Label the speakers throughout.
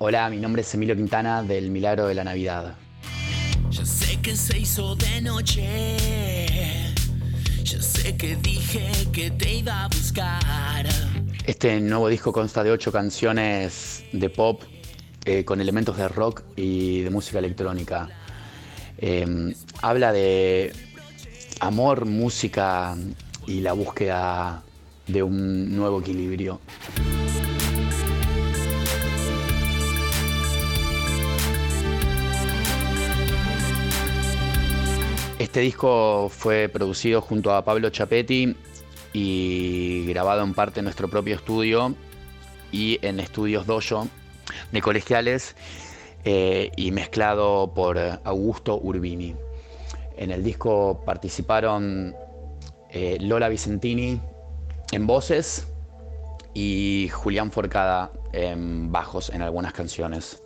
Speaker 1: Hola, mi nombre es Emilio Quintana del Milagro de la Navidad.
Speaker 2: Ya sé que se hizo de noche. Ya sé que dije que te iba a buscar.
Speaker 1: Este nuevo disco consta de ocho canciones de pop eh, con elementos de rock y de música electrónica. Eh, habla de amor, música y la búsqueda de un nuevo equilibrio. Este disco fue producido junto a Pablo Chapetti y grabado en parte en nuestro propio estudio y en estudios Dojo de colegiales eh, y mezclado por Augusto Urbini. En el disco participaron eh, Lola Vicentini en voces y Julián Forcada en bajos en algunas canciones.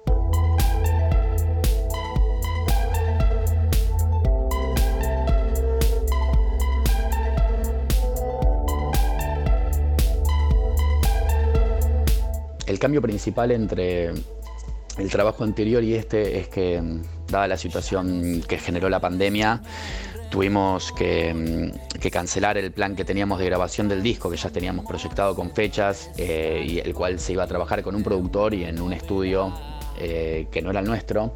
Speaker 1: El cambio principal entre el trabajo anterior y este es que, mm, dada la situación que generó la pandemia, tuvimos que, mm, que, cancelar el plan que teníamos de grabación del disco, que ya teníamos proyectado con fechas, eh, y el cual se iba a trabajar con un productor y en un estudio eh, que no era el nuestro.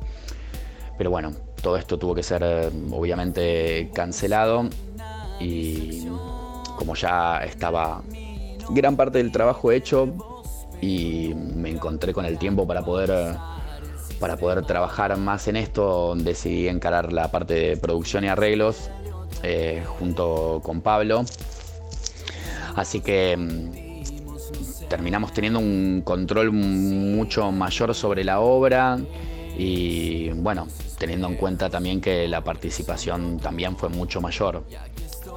Speaker 1: Pero bueno, todo esto tuvo que ser eh, obviamente cancelado y como ya estaba gran parte del trabajo hecho, y me encontré con el tiempo para poder, para poder trabajar más en esto. Decidí encarar la parte de producción y arreglos eh, junto con Pablo. Así que mm, terminamos teniendo un control mucho mayor sobre la obra y bueno, teniendo en cuenta también que la participación también fue mucho mayor.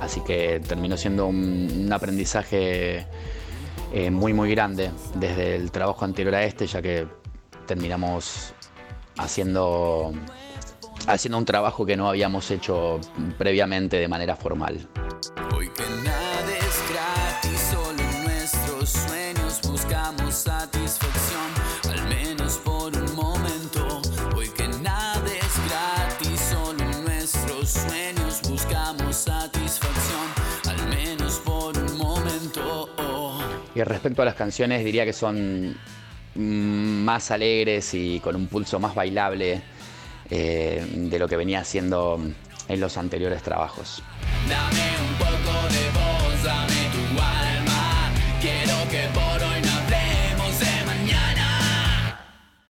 Speaker 1: Así que terminó siendo un, un aprendizaje eh, muy muy grande desde el trabajo anterior a este, ya que terminamos haciendo, haciendo un trabajo que no habíamos hecho previamente de manera formal. Y respecto a las canciones, diría que son más alegres y con un pulso más bailable eh, de lo que venía haciendo en los anteriores trabajos.